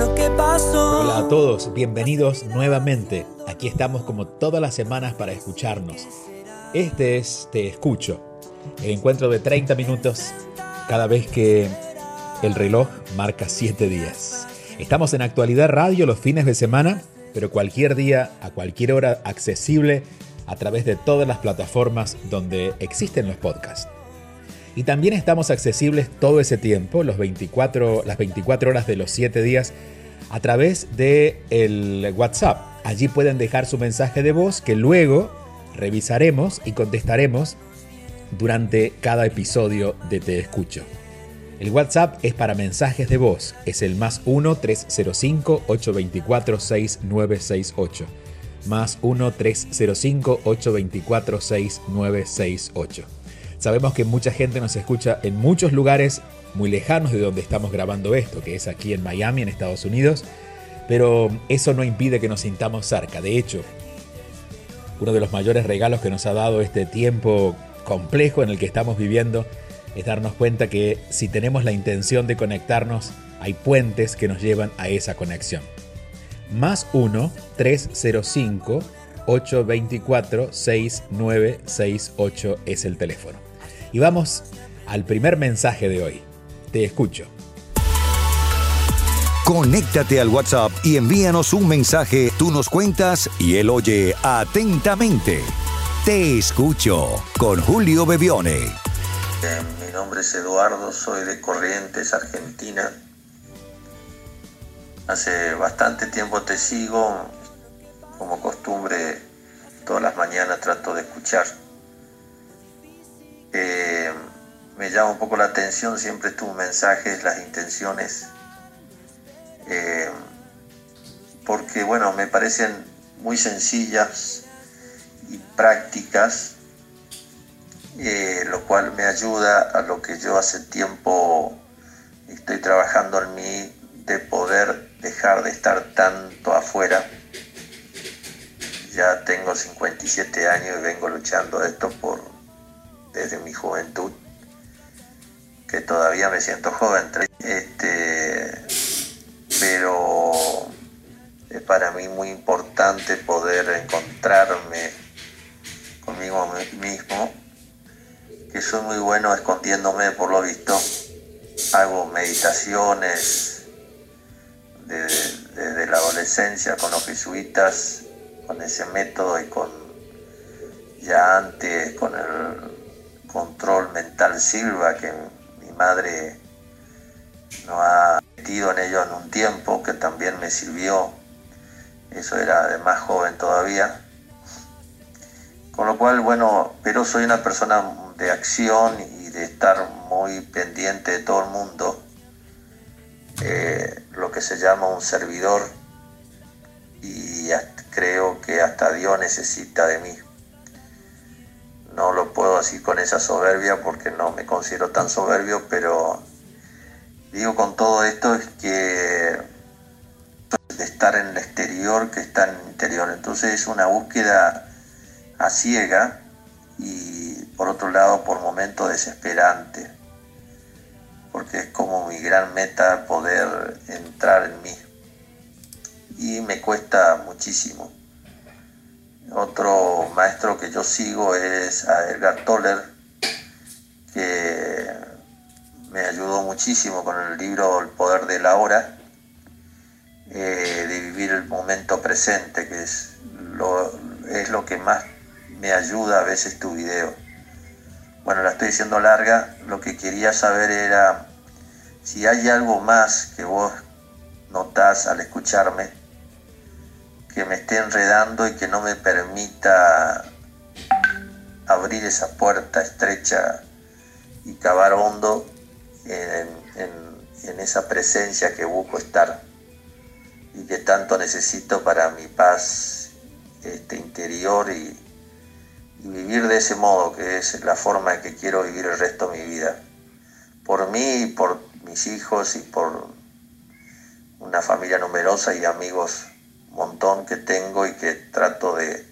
Hola a todos, bienvenidos nuevamente. Aquí estamos como todas las semanas para escucharnos. Este es Te Escucho, el encuentro de 30 minutos cada vez que el reloj marca 7 días. Estamos en actualidad radio los fines de semana, pero cualquier día, a cualquier hora, accesible a través de todas las plataformas donde existen los podcasts. Y también estamos accesibles todo ese tiempo, los 24, las 24 horas de los 7 días, a través de WhatsApp. Allí pueden dejar su mensaje de voz que luego revisaremos y contestaremos durante cada episodio de Te Escucho. El WhatsApp es para mensajes de voz, es el más 1-305-824-6968. Más 1-305-824-6968. Sabemos que mucha gente nos escucha en muchos lugares muy lejanos de donde estamos grabando esto, que es aquí en Miami, en Estados Unidos, pero eso no impide que nos sintamos cerca. De hecho, uno de los mayores regalos que nos ha dado este tiempo complejo en el que estamos viviendo es darnos cuenta que si tenemos la intención de conectarnos, hay puentes que nos llevan a esa conexión. Más 1-305-824-6968 es el teléfono. Y vamos al primer mensaje de hoy. Te escucho. Conéctate al WhatsApp y envíanos un mensaje. Tú nos cuentas y él oye atentamente. Te escucho con Julio Bebione. Eh, mi nombre es Eduardo, soy de Corrientes, Argentina. Hace bastante tiempo te sigo, como costumbre, todas las mañanas trato de escuchar. Llama un poco la atención siempre tus mensajes, las intenciones, eh, porque bueno, me parecen muy sencillas y prácticas, eh, lo cual me ayuda a lo que yo hace tiempo estoy trabajando en mí de poder dejar de estar tanto afuera. Ya tengo 57 años y vengo luchando esto por desde mi juventud, que todavía me siento joven, este, pero es para mí muy importante poder encontrarme conmigo mismo, que soy muy bueno escondiéndome por lo visto. Hago meditaciones desde, la adolescencia con los jesuitas, con ese método y con ya antes con el control mental Silva que madre no ha metido en ello en un tiempo que también me sirvió. Eso era de más joven todavía. Con lo cual, bueno, pero soy una persona de acción y de estar muy pendiente de todo el mundo. Eh, lo que se llama un servidor y creo que hasta Dios necesita de mí. No lo puedo decir con esa soberbia porque no me considero tan soberbio, pero digo con todo esto es que de estar en el exterior que está en el interior. Entonces es una búsqueda a ciega y por otro lado por momentos desesperante, porque es como mi gran meta poder entrar en mí. Y me cuesta muchísimo. Otro maestro que yo sigo es a Edgar Toller, que me ayudó muchísimo con el libro El poder de la hora, eh, de vivir el momento presente, que es lo, es lo que más me ayuda a veces tu video. Bueno, la estoy diciendo larga, lo que quería saber era si hay algo más que vos notás al escucharme que me esté enredando y que no me permita abrir esa puerta estrecha y cavar hondo en, esa presencia que busco estar. que tanto necesito para mi paz este, interior y, y vivir de ese modo, que es la forma en que quiero vivir el resto de mi vida. Por mí y por mis hijos y por una familia numerosa y amigos montón que tengo y que trato de,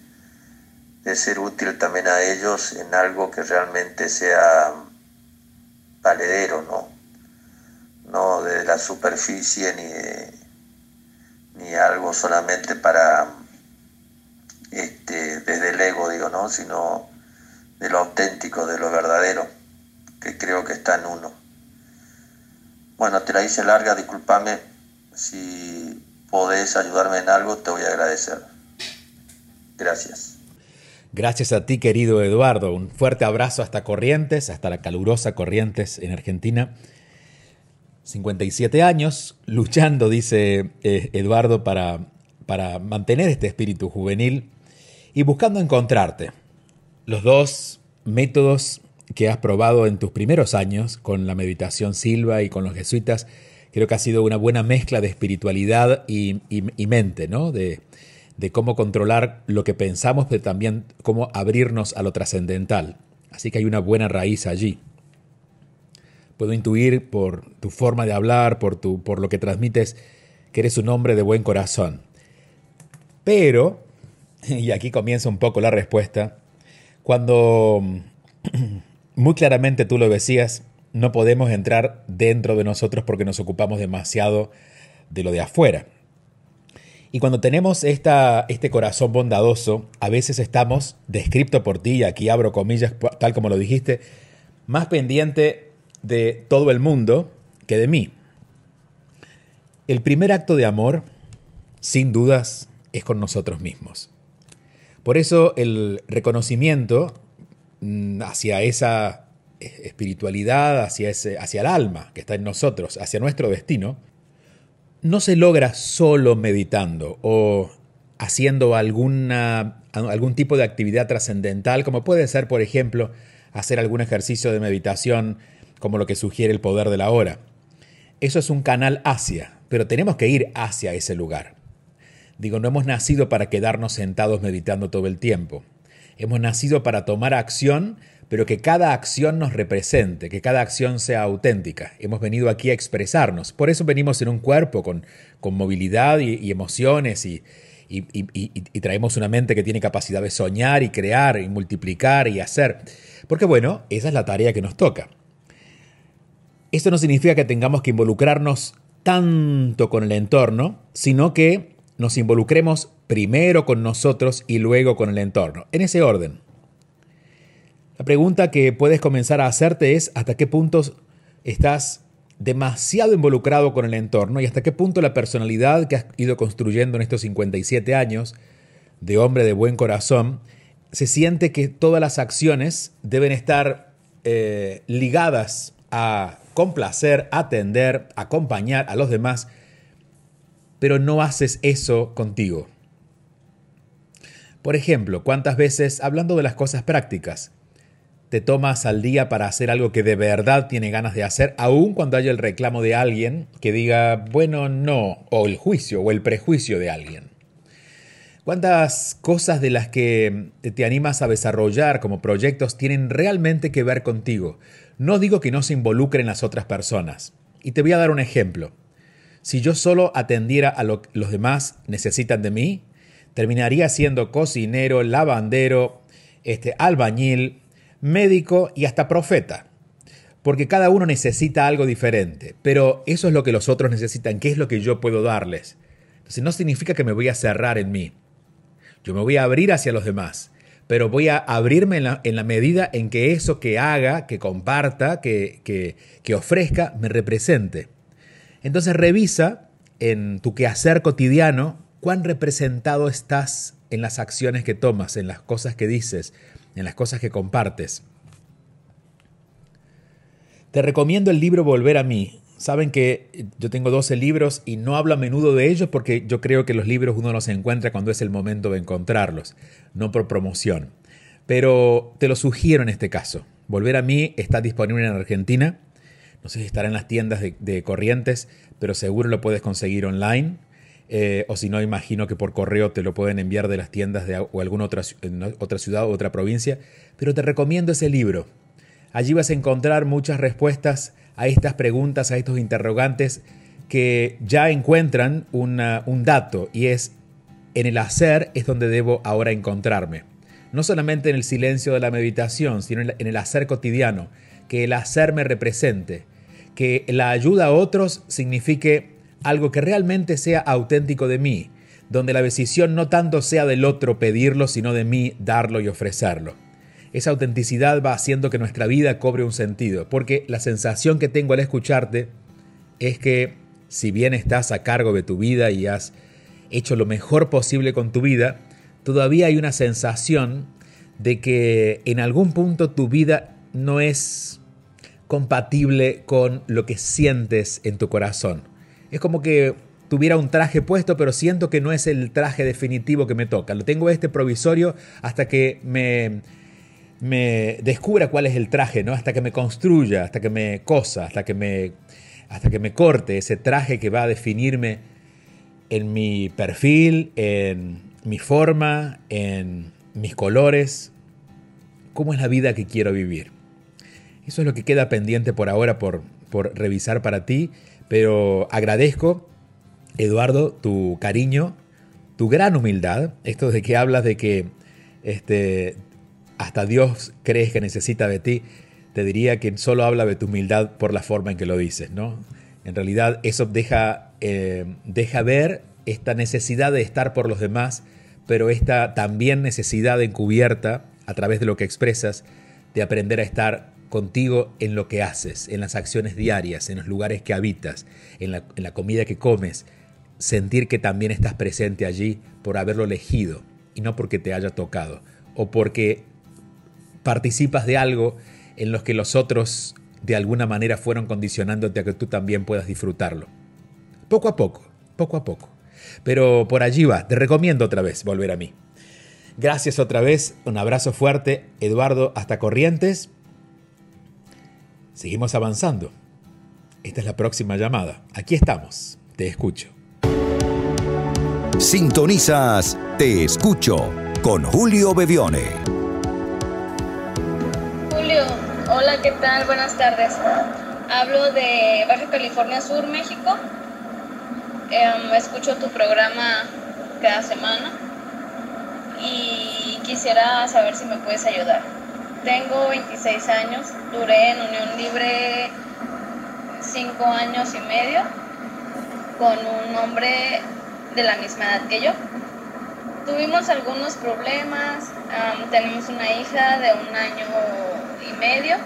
de ser útil también a ellos en algo que realmente sea valedero, ¿no? No de la superficie ni, ni algo solamente para este, desde el ego, digo, ¿no? Sino de lo auténtico, de lo verdadero, que creo que está en uno. Bueno, te la hice larga, discúlpame. Si podés ayudarme en algo, te voy a agradecer. Gracias. Gracias a ti, querido Eduardo. Un fuerte abrazo hasta Corrientes, hasta la calurosa Corrientes en Argentina. 57 años, luchando, dice eh, Eduardo, para, para mantener este espíritu juvenil y buscando encontrarte. Los dos métodos que has probado en tus primeros años con la meditación silva y con los jesuitas, creo que ha sido una buena mezcla de espiritualidad y, mente, ¿no? De, cómo controlar lo que pensamos, pero también cómo abrirnos a lo trascendental. Así que hay una buena raíz allí. Puedo intuir por tu forma de hablar, por lo que transmites, que eres un hombre de buen corazón. Pero, y aquí comienza un poco la respuesta, cuando muy claramente tú lo decías, no podemos entrar dentro de nosotros porque nos ocupamos demasiado de lo de afuera. Y cuando tenemos esta, este corazón bondadoso, a veces estamos, descripto por ti, aquí abro comillas, tal como lo dijiste, más pendiente de todo el mundo que de mí. El primer acto de amor, sin dudas, es con nosotros mismos. Por eso el reconocimiento mm, hacia esa espiritualidad, hacia, ese, hacia el alma que está en nosotros, hacia nuestro destino, no se logra solo meditando o haciendo alguna, algún tipo de actividad trascendental, como puede ser, por ejemplo, hacer algún ejercicio de meditación como lo que sugiere el poder de la hora. Eso es un canal hacia, pero tenemos que ir hacia ese lugar. Digo, no hemos nacido para quedarnos sentados meditando todo el tiempo. Hemos nacido para tomar acción, pero que cada acción nos represente, que cada acción sea auténtica. Hemos venido aquí a expresarnos. Por eso venimos en un cuerpo con, con movilidad y, emociones y, y, traemos una mente que tiene capacidad de soñar y crear y multiplicar y hacer. Porque bueno, esa es la tarea que nos toca. Esto no significa que tengamos que involucrarnos tanto con el entorno, sino que nos involucremos primero con nosotros y luego con el entorno, en ese orden. La pregunta que puedes comenzar a hacerte es hasta qué punto estás demasiado involucrado con el entorno y hasta qué punto la personalidad que has ido construyendo en estos 57 años de hombre de buen corazón se siente que todas las acciones deben estar eh, ligadas a complacer, atender, acompañar a los demás pero no haces eso contigo. Por ejemplo, ¿cuántas veces, hablando de las cosas prácticas, te tomas al día para hacer algo que de verdad tiene ganas de hacer, aun cuando haya el reclamo de alguien que diga, bueno, no, o el juicio o el prejuicio de alguien? ¿Cuántas cosas de las que te animas a desarrollar como proyectos tienen realmente que ver contigo? No digo que no se involucren las otras personas. Y te voy a dar un ejemplo. Si yo solo atendiera a lo que los demás necesitan de mí, terminaría siendo cocinero, lavandero, este, albañil, médico y hasta profeta. Porque cada uno necesita algo diferente, pero eso es lo que los otros necesitan, ¿qué es lo que yo puedo darles? Entonces no significa que me voy a cerrar en mí. Yo me voy a abrir hacia los demás, pero voy a abrirme en la, en la medida en que eso que haga, que comparta, que, que, que ofrezca, me represente. Entonces revisa en tu quehacer cotidiano cuán representado estás en las acciones que tomas, en las cosas que dices, en las cosas que compartes. Te recomiendo el libro Volver a mí. Saben que yo tengo 12 libros y no hablo a menudo de ellos porque yo creo que los libros uno los encuentra cuando es el momento de encontrarlos, no por promoción. Pero te lo sugiero en este caso. Volver a mí está disponible en Argentina no sé si estará en las tiendas de, Corrientes, pero seguro lo puedes conseguir online. Eh, o si no, imagino que por correo te lo pueden enviar de las tiendas de o alguna otra, otra ciudad o otra provincia, pero te recomiendo ese libro. Allí vas a encontrar muchas respuestas a estas preguntas, a estos interrogantes que ya encuentran un dato y es en el hacer es donde debo ahora encontrarme. No solamente en el silencio de la meditación, sino en el hacer cotidiano, que el hacer me represente, que la ayuda a otros signifique algo que realmente sea auténtico de mí, donde la decisión no tanto sea del otro pedirlo, sino de mí darlo y ofrecerlo. Esa autenticidad va haciendo que nuestra vida cobre un sentido, porque la sensación que tengo al escucharte es que si bien estás a cargo de tu vida y has hecho lo mejor posible con tu vida, todavía hay una sensación de que en algún punto tu vida no es compatible con lo que sientes en tu corazón. Es como que tuviera un traje puesto, pero siento que no es el traje definitivo que me toca. Lo tengo este provisorio hasta que me, descubra cuál es el traje, ¿no? Hasta que me construya, hasta que me cosa, hasta que me, hasta que me corte ese traje que va a definirme en mi perfil, en mi forma, en mis colores, cómo es la vida que quiero vivir. Eso es lo que queda pendiente por ahora por, por revisar para ti, pero agradezco, Eduardo, tu cariño, tu gran humildad, esto de que hablas de que este, hasta Dios crees que necesita de ti, te diría que solo habla de tu humildad por la forma en que lo dices, ¿no? En realidad eso deja, eh, deja ver esta necesidad de estar por los demás, pero esta también necesidad encubierta a través de lo que expresas de aprender a estar contigo en lo que haces, en las acciones diarias, en los lugares que habitas, en la, comida que comes, sentir que también estás presente allí por haberlo elegido y no porque te haya tocado o porque participas de algo en los que los otros de alguna manera fueron condicionándote a que tú también puedas disfrutarlo. Poco a poco, poco a poco. Pero por allí va, te recomiendo otra vez volver a mí. Gracias otra vez, un abrazo fuerte, Eduardo, hasta Corrientes Seguimos avanzando. Esta es la próxima llamada. Aquí estamos. Te escucho. Sintonizas Te escucho con Julio Bevione. Julio, hola, ¿qué tal? Buenas tardes. Hablo de Baja California Sur, México. Em, escucho tu programa cada semana y quisiera saber si me puedes ayudar. Tengo 26 años, duré en Unión Libre 5 años y medio con un hombre de la misma edad que yo. Tuvimos algunos problemas, tenemos una hija de un año y medio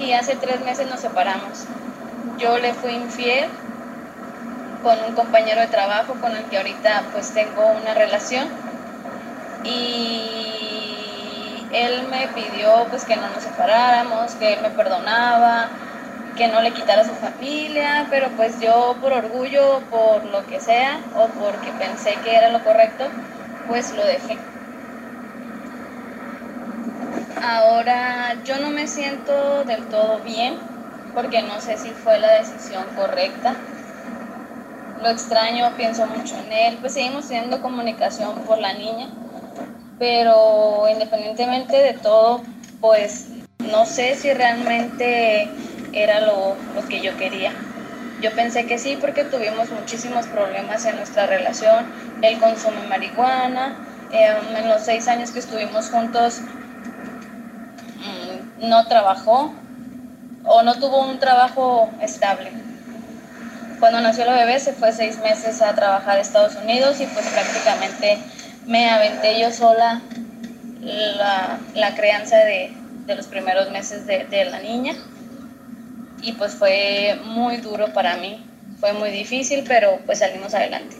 y hace tres meses nos separamos. Yo le fui infiel con un compañero de trabajo con el que ahorita pues tengo una relación y él me pidió pues que no nos separáramos, que él me perdonaba, que no le quitara a su familia, pero pues yo por orgullo, por lo que sea, o porque pensé que era lo correcto, pues lo dejé. Ahora yo no me siento del todo bien, porque no sé si fue la decisión correcta. Lo extraño, pienso mucho en él, pues seguimos teniendo comunicación por la niña, pero independientemente de todo, pues no sé si realmente era lo, que yo quería. Yo pensé que sí porque tuvimos muchísimos problemas en nuestra relación. Él consume marihuana. Em, en los seis años que estuvimos juntos mm, no trabajó o no tuvo un trabajo estable. Cuando nació el bebé se fue seis meses a trabajar a Estados Unidos y pues prácticamente me aventé yo sola la, crianza de, los primeros meses de, de, la niña y pues fue muy duro para mí, fue muy difícil, pero pues salimos adelante.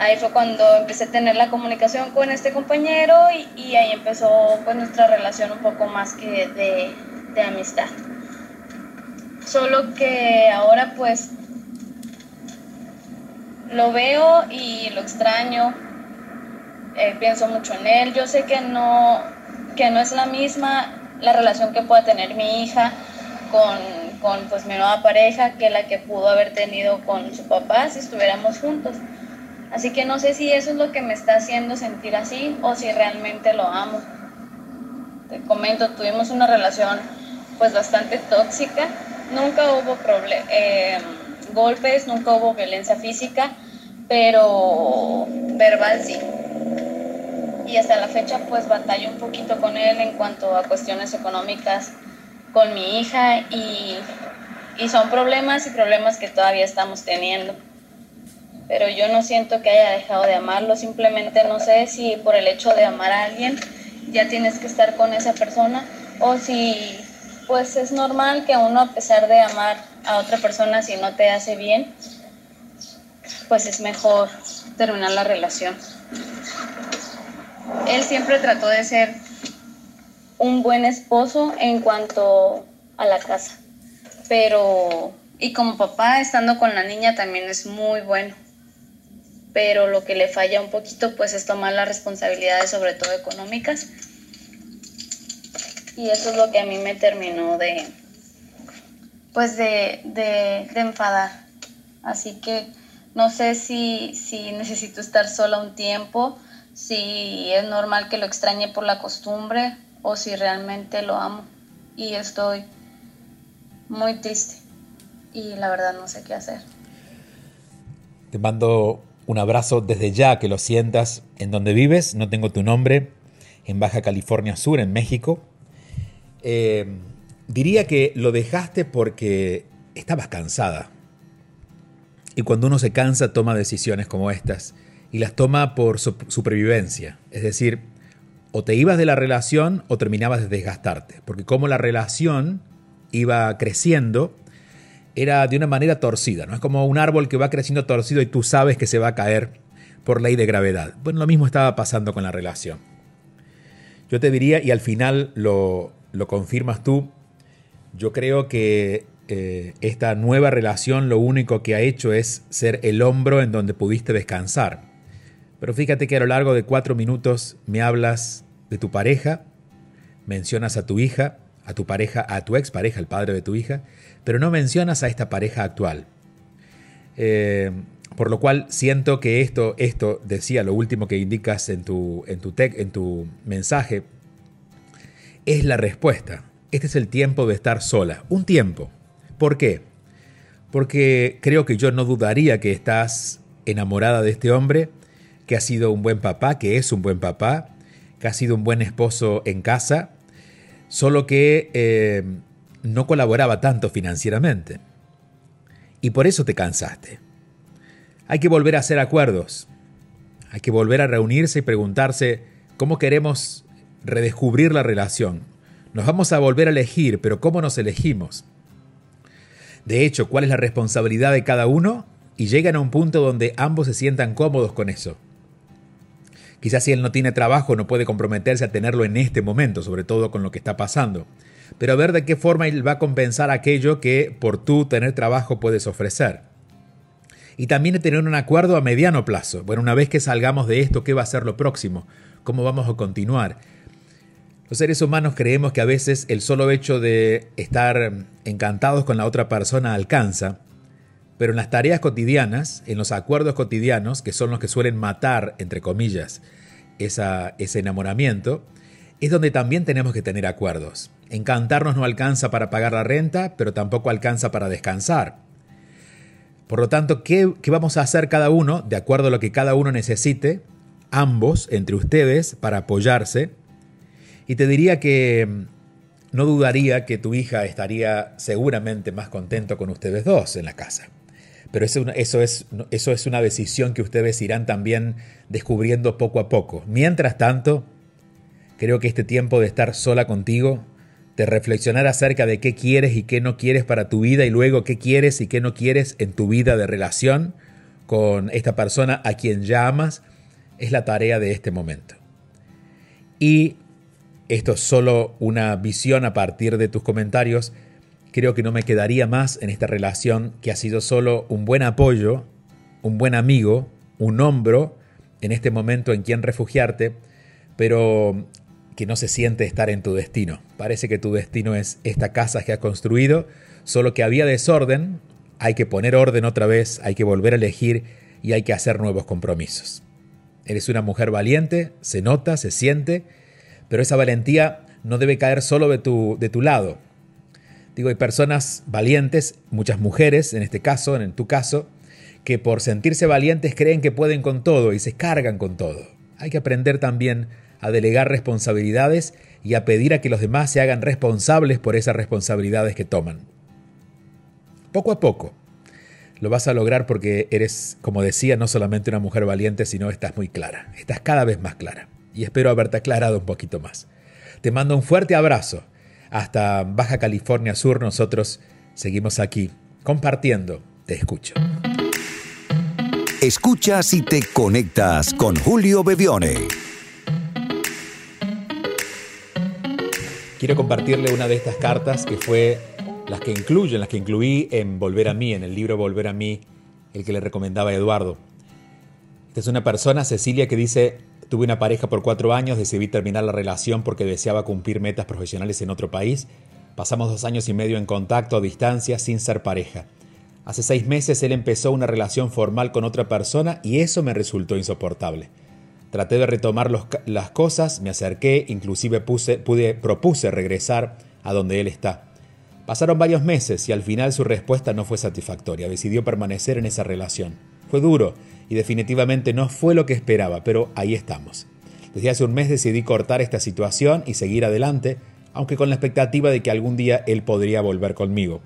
Ahí fue cuando empecé a tener la comunicación con este compañero y ahí empezó pues nuestra relación un poco más que de, de amistad. Solo que ahora pues lo veo y lo extraño, eh, pienso mucho en él. Yo sé que no, que no es la misma la relación que pueda tener mi hija con, con pues mi nueva pareja que la que pudo haber tenido con su papá si estuviéramos juntos. Así que no sé si eso es lo que me está haciendo sentir así o si realmente lo amo. Te comento, tuvimos una relación pues bastante tóxica. Nunca hubo eh, golpes, nunca hubo violencia física, pero verbal sí. Y hasta la fecha pues batallo un poquito con él en cuanto a cuestiones económicas con mi hija y, y son problemas y problemas que todavía estamos teniendo pero yo no siento que haya dejado de amarlo, simplemente no sé si por el hecho de amar a alguien ya tienes que estar con esa persona o si pues es normal que uno a pesar de amar a otra persona si no te hace bien, pues es mejor terminar la relación. Él siempre trató de ser un buen esposo en cuanto a la casa, pero y como papá estando con la niña también es muy bueno. Pero lo que le falla un poquito pues es tomar las responsabilidades sobre todo económicas. Y eso es lo que a mí me terminó de pues de, de, enfadar. Así que no sé si, si necesito estar sola un tiempo si es normal que lo extrañe por la costumbre o si realmente lo amo y estoy muy triste y la verdad no sé qué hacer. Te mando un abrazo desde ya que lo sientas en donde vives. No tengo tu nombre. En Baja California Sur, en México. Eh, diría que lo dejaste porque estabas cansada. Y cuando uno se cansa toma decisiones como estas. Y las toma por supervivencia. Es decir, o te ibas de la relación o terminabas de desgastarte. Porque como la relación iba creciendo, era de una manera torcida, ¿no? Es como un árbol que va creciendo torcido y tú sabes que se va a caer por ley de gravedad. Bueno, lo mismo estaba pasando con la relación. Yo te diría, y al final lo, confirmas tú, yo creo que eh, esta nueva relación lo único que ha hecho es ser el hombro en donde pudiste descansar. Pero fíjate que a lo largo de cuatro minutos me hablas de tu pareja, mencionas a tu hija, a tu pareja, a tu expareja, el padre de tu hija, pero no mencionas a esta pareja actual. Eh, por lo cual siento que esto, esto decía lo último que indicas en tu, en, tu en tu mensaje, es la respuesta. Este es el tiempo de estar sola. Un tiempo. ¿Por qué? Porque creo que yo no dudaría que estás enamorada de este hombre, que ha sido un buen papá, que es un buen papá, que ha sido un buen esposo en casa, solo que eh, no colaboraba tanto financieramente. Y por eso te cansaste. Hay que volver a hacer acuerdos. Hay que volver a reunirse y preguntarse cómo queremos redescubrir la relación. Nos vamos a volver a elegir, pero ¿cómo nos elegimos? De hecho, ¿cuál es la responsabilidad de cada uno? Y llegan a un punto donde ambos se sientan cómodos con eso. Quizás si él no tiene trabajo no puede comprometerse a tenerlo en este momento, sobre todo con lo que está pasando pero a ver de qué forma él va a compensar aquello que por tú tener trabajo puedes ofrecer. Y también tener un acuerdo a mediano plazo. Bueno, una vez que salgamos de esto, ¿qué va a ser lo próximo? ¿Cómo vamos a continuar? Los seres humanos creemos que a veces el solo hecho de estar encantados con la otra persona alcanza, pero en las tareas cotidianas, en los acuerdos cotidianos, que son los que suelen matar, entre comillas, ese enamoramiento, es donde también tenemos que tener acuerdos. Encantarnos no alcanza para pagar la renta, pero tampoco alcanza para descansar. Por lo tanto, ¿qué, vamos a hacer cada uno, de acuerdo a lo que cada uno necesite, ambos, entre ustedes, para apoyarse? Y te diría que mm, no dudaría que tu hija estaría seguramente más contento con ustedes dos en la casa. Pero eso, eso, es, eso es una decisión que ustedes irán también descubriendo poco a poco. Mientras tanto, creo que este tiempo de estar sola contigo de reflexionar acerca de qué quieres y qué no quieres para tu vida y luego qué quieres y qué no quieres en tu vida de relación con esta persona a quien ya amas, es la tarea de este momento. Y esto es solo una visión a partir de tus comentarios. Creo que no me quedaría más en esta relación que ha sido solo un buen apoyo, un buen amigo, un hombro en este momento en quien refugiarte, pero que no se siente estar en tu destino. Parece que tu destino es esta casa que has construido, solo que había desorden, hay que poner orden otra vez, hay que volver a elegir y hay que hacer nuevos compromisos. Eres una mujer valiente, se nota, se siente, pero esa valentía no debe caer solo de tu, de tu lado. Digo, hay personas valientes, muchas mujeres en este caso, en tu caso, que por sentirse valientes creen que pueden con todo y se cargan con todo. Hay que aprender también a delegar responsabilidades y a pedir a que los demás se hagan responsables por esas responsabilidades que toman. Poco a poco. Lo vas a lograr porque eres, como decía, no solamente una mujer valiente, sino estás muy clara. Estás cada vez más clara. Y espero haberte aclarado un poquito más. Te mando un fuerte abrazo. Hasta Baja California Sur nosotros seguimos aquí compartiendo. Te escucho. Escuchas y te conectas con Julio Bebione. Quiero compartirle una de estas cartas que fue las que incluyen, las que incluí en Volver a mí, en el libro Volver a mí, el que le recomendaba a Eduardo. Esta es una persona, Cecilia, que dice, tuve una pareja por cuatro años, decidí terminar la relación porque deseaba cumplir metas profesionales en otro país. Pasamos dos años y medio en contacto a distancia sin ser pareja. Hace seis meses él empezó una relación formal con otra persona y eso me resultó insoportable. Traté de retomar las cosas, me acerqué, inclusive puse, pude, propuse regresar a donde él está. Pasaron varios meses y al final su respuesta no fue satisfactoria. Decidió permanecer en esa relación. Fue duro y definitivamente no fue lo que esperaba, pero ahí estamos. Desde hace un mes decidí cortar esta situación y seguir adelante, aunque con la expectativa de que algún día él podría volver conmigo.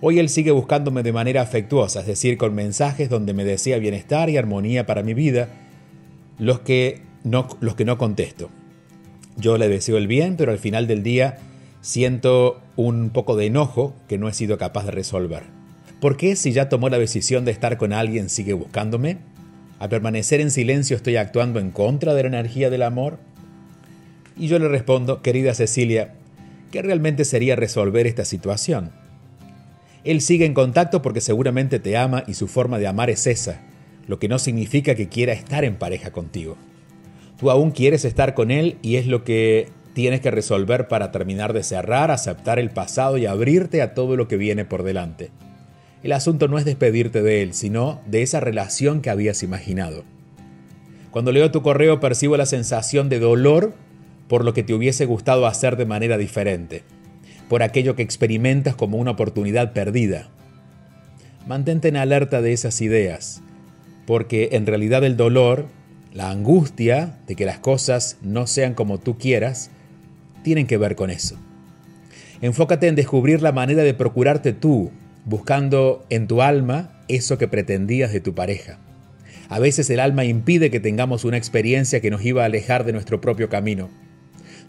Hoy él sigue buscándome de manera afectuosa, es decir, con mensajes donde me desea bienestar y armonía para mi vida, los que no, los que no contesto. Yo le deseo el bien, pero al final del día siento un poco de enojo que no he sido capaz de resolver. ¿Por qué si ya tomó la decisión de estar con alguien sigue buscándome? ¿Al permanecer en silencio estoy actuando en contra de la energía del amor? Y yo le respondo, querida Cecilia, ¿qué realmente sería resolver esta situación? Él sigue en contacto porque seguramente te ama y su forma de amar es esa, lo que no significa que quiera estar en pareja contigo. Tú aún quieres estar con él y es lo que tienes que resolver para terminar de cerrar, aceptar el pasado y abrirte a todo lo que viene por delante. El asunto no es despedirte de él, sino de esa relación que habías imaginado. Cuando leo tu correo percibo la sensación de dolor por lo que te hubiese gustado hacer de manera diferente, por aquello que experimentas como una oportunidad perdida. Mantente en alerta de esas ideas porque en realidad el dolor, la angustia de que las cosas no sean como tú quieras, tienen que ver con eso. Enfócate en descubrir la manera de procurarte tú, buscando en tu alma eso que pretendías de tu pareja. A veces el alma impide que tengamos una experiencia que nos iba a alejar de nuestro propio camino.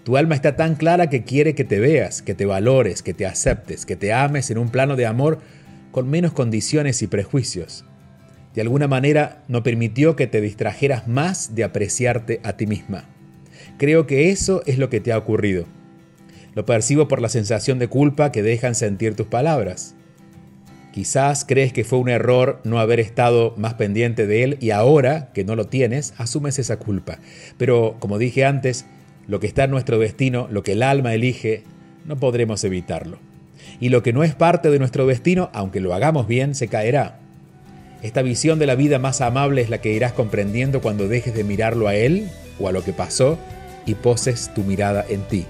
Tu alma está tan clara que quiere que te veas, que te valores, que te aceptes, que te ames en un plano de amor con menos condiciones y prejuicios de alguna manera no permitió que te distrajeras más de apreciarte a ti misma. Creo que eso es lo que te ha ocurrido. Lo percibo por la sensación de culpa que dejan sentir tus palabras. Quizás crees que fue un error no haber estado más pendiente de él y ahora que no lo tienes, asumes esa culpa. Pero, como dije antes, lo que está en nuestro destino, lo que el alma elige, no podremos evitarlo. Y lo que no es parte de nuestro destino, aunque lo hagamos bien, se caerá. Esta visión de la vida más amable es la que irás comprendiendo cuando dejes de mirarlo a él o a lo que pasó y poses tu mirada en ti.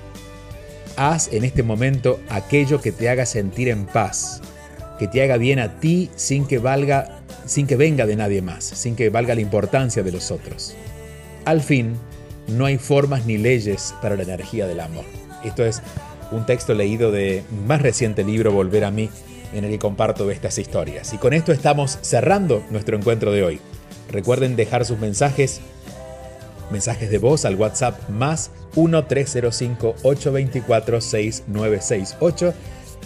Haz en este momento aquello que te haga sentir en paz, que te haga bien a ti sin que valga sin que venga de nadie más, sin que valga la importancia de los otros. Al fin, no hay formas ni leyes para la energía del amor. Esto es un texto leído de más reciente libro Volver a mí en el que comparto estas historias. Y con esto estamos cerrando nuestro encuentro de hoy. Recuerden dejar sus mensajes, mensajes de voz al WhatsApp más 1-305-824-6968.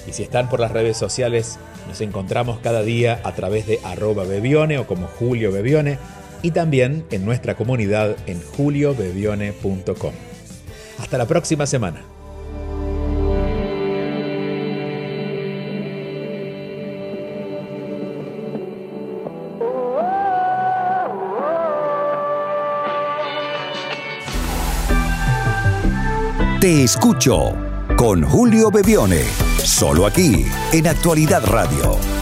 Y si están por las redes sociales, nos encontramos cada día a través de arroba bebione o como Julio Bebione y también en nuestra comunidad en juliobebione.com. Hasta la próxima semana. Te escucho con Julio Bebione. Solo aquí, en Actualidad Radio